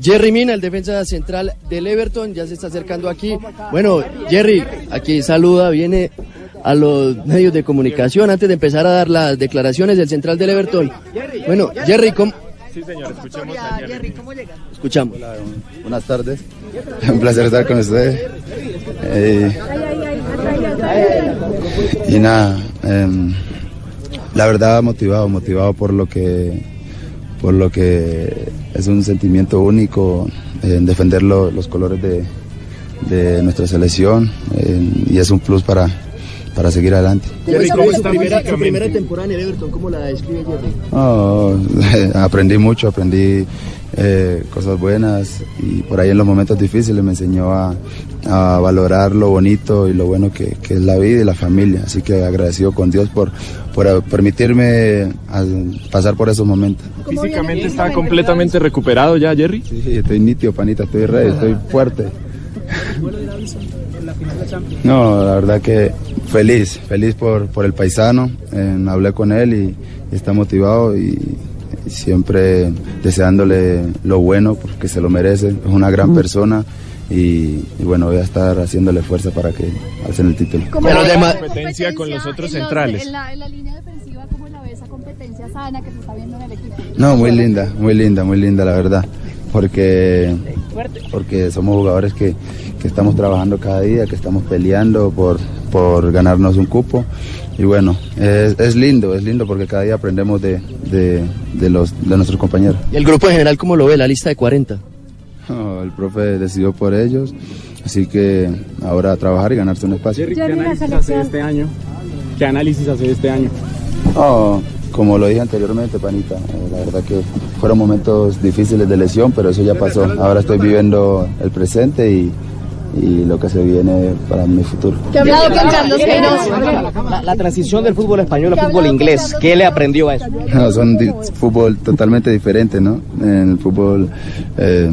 Jerry Mina, el defensa central del Everton, ya se está acercando aquí. Bueno, Jerry, aquí saluda, viene a los medios de comunicación antes de empezar a dar las declaraciones del central del Everton. Bueno, Jerry, ¿cómo? Sí, señor, escuchemos a Jerry. Escuchamos. Buenas tardes. Un placer estar con ustedes. Eh, y nada, em, la verdad motivado, motivado por lo que por lo que es un sentimiento único en defender lo- los colores de, de nuestra selección eh, y es un plus para, para seguir adelante. Jerry, ¿cómo es su está primera, su físicamente? primera temporada en el Everton? ¿Cómo la describe Jerry? No, aprendí mucho, aprendí eh, cosas buenas y por ahí en los momentos difíciles me enseñó a, a valorar lo bonito y lo bueno que, que es la vida y la familia. Así que agradecido con Dios por, por permitirme pasar por esos momentos. Físicamente está completamente recuperado ya, Jerry. Sí, estoy nítido, panita, estoy rey, estoy fuerte. No, la verdad que feliz, feliz por, por el paisano. Eh, hablé con él y, y está motivado y siempre deseándole lo bueno porque se lo merece. Es una gran persona y, y bueno, voy a estar haciéndole fuerza para que alcen el título. Pero de ma- competencia con los otros en centrales. En la, en la línea defensiva, ¿cómo la ve esa competencia sana que se está viendo en el equipo? No, muy linda, muy linda, muy linda, la verdad. Porque, porque somos jugadores que, que estamos trabajando cada día, que estamos peleando por, por ganarnos un cupo. Y bueno, es, es lindo, es lindo porque cada día aprendemos de, de, de los, de nuestros compañeros. ¿Y el grupo en general cómo lo ve? La lista de 40. No, el profe decidió por ellos, así que ahora a trabajar y ganarse un espacio. Jerry, ¿qué análisis hace este año? ¿Qué análisis hace este año? Como lo dije anteriormente, Panita, eh, la verdad que fueron momentos difíciles de lesión, pero eso ya pasó. Ahora estoy viviendo el presente y, y lo que se viene para mi futuro. ¿Qué ha hablado con Carlos Queiroz? La, la transición del fútbol español al fútbol inglés, ¿qué le aprendió a eso? No, son fútbol totalmente diferente, ¿no? En el fútbol eh,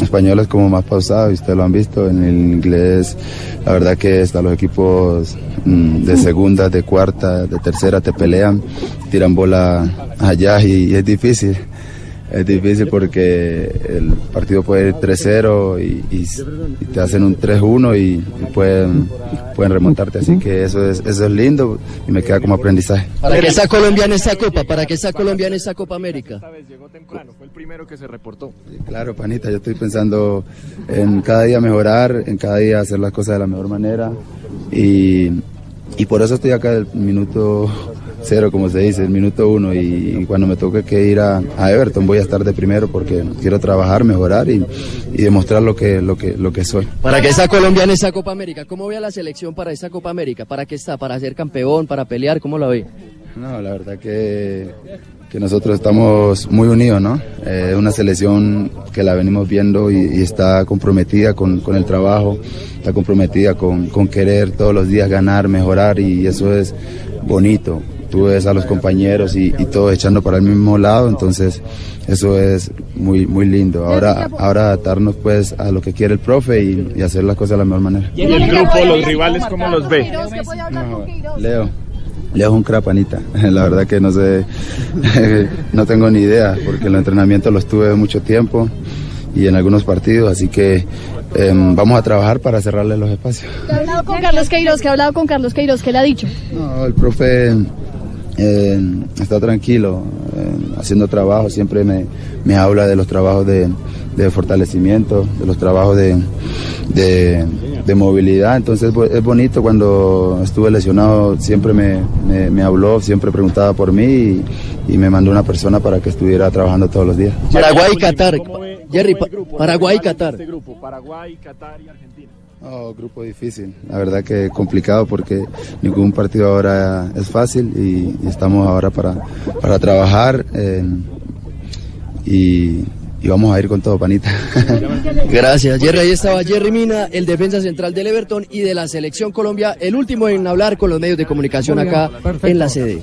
español es como más pausado, y ustedes lo han visto. En el inglés, la verdad que hasta los equipos mm, de segunda, de cuarta, de tercera te pelean, tiran bola allá y, y es difícil. Es difícil porque el partido puede ir 3-0 y, y- y te hacen un 3-1 y, y pueden, pueden remontarte. Así que eso es, eso es lindo y me queda como aprendizaje. ¿Para qué está Colombia en esta Copa? ¿Para qué está Colombia en esta Copa América? Esta vez llegó temprano, fue el primero que se reportó. Claro, panita, yo estoy pensando en cada día mejorar, en cada día hacer las cosas de la mejor manera y, y por eso estoy acá del minuto cero, como se dice, el minuto uno y, cuando me toque que ir a, a Everton voy a estar de primero porque quiero trabajar, mejorar y, y demostrar lo que, lo, que, lo que soy. ¿Para qué está Colombia en esta Copa América? ¿Cómo ve a la selección para esta Copa América? ¿Para qué está? ¿Para ser campeón? ¿Para pelear? ¿Cómo la ve? No, la verdad que, que nosotros estamos muy unidos, ¿no? Eh, Es una selección que la venimos viendo y, y está comprometida con, con el trabajo, está comprometida con, con querer todos los días ganar, mejorar y eso es bonito. Tú ves a los compañeros y, y todos echando para el mismo lado, entonces eso es muy muy lindo. Ahora, ahora adaptarnos pues a lo que quiere el profe y, y hacer las cosas de la mejor manera. ¿Y el grupo, los rivales, cómo los ve? Leo. Leo es un crapanita. La verdad que no sé, no tengo ni idea, porque los entrenamientos los tuve mucho tiempo y en algunos partidos, así que em, vamos a trabajar para cerrarle los espacios. ¿Qué ha hablado con Carlos Queiroz? ¿Qué ha hablado con Carlos Queiroz? ¿Qué le ha dicho? No, el profe eh, está tranquilo, eh, haciendo trabajo, siempre me, me habla de los trabajos de, de fortalecimiento, de los trabajos de, de, de movilidad, entonces es bonito cuando estuve lesionado, siempre me, me, me habló, siempre preguntaba por mí y, y me mandó una persona para que estuviera trabajando todos los días. Paraguay y Qatar. ¿Cómo ve- cómo Jerry? Paraguay y Qatar. Este grupo, Paraguay, Qatar y Argentina. Oh, grupo difícil, la verdad que complicado porque ningún partido ahora es fácil y, estamos ahora para, para trabajar eh, y vamos a ir con todo, panita. Gracias, Jerry. Ahí estaba Jerry Mina, el defensa central del Everton y de la Selección Colombia, el último en hablar con los medios de comunicación acá en la sede.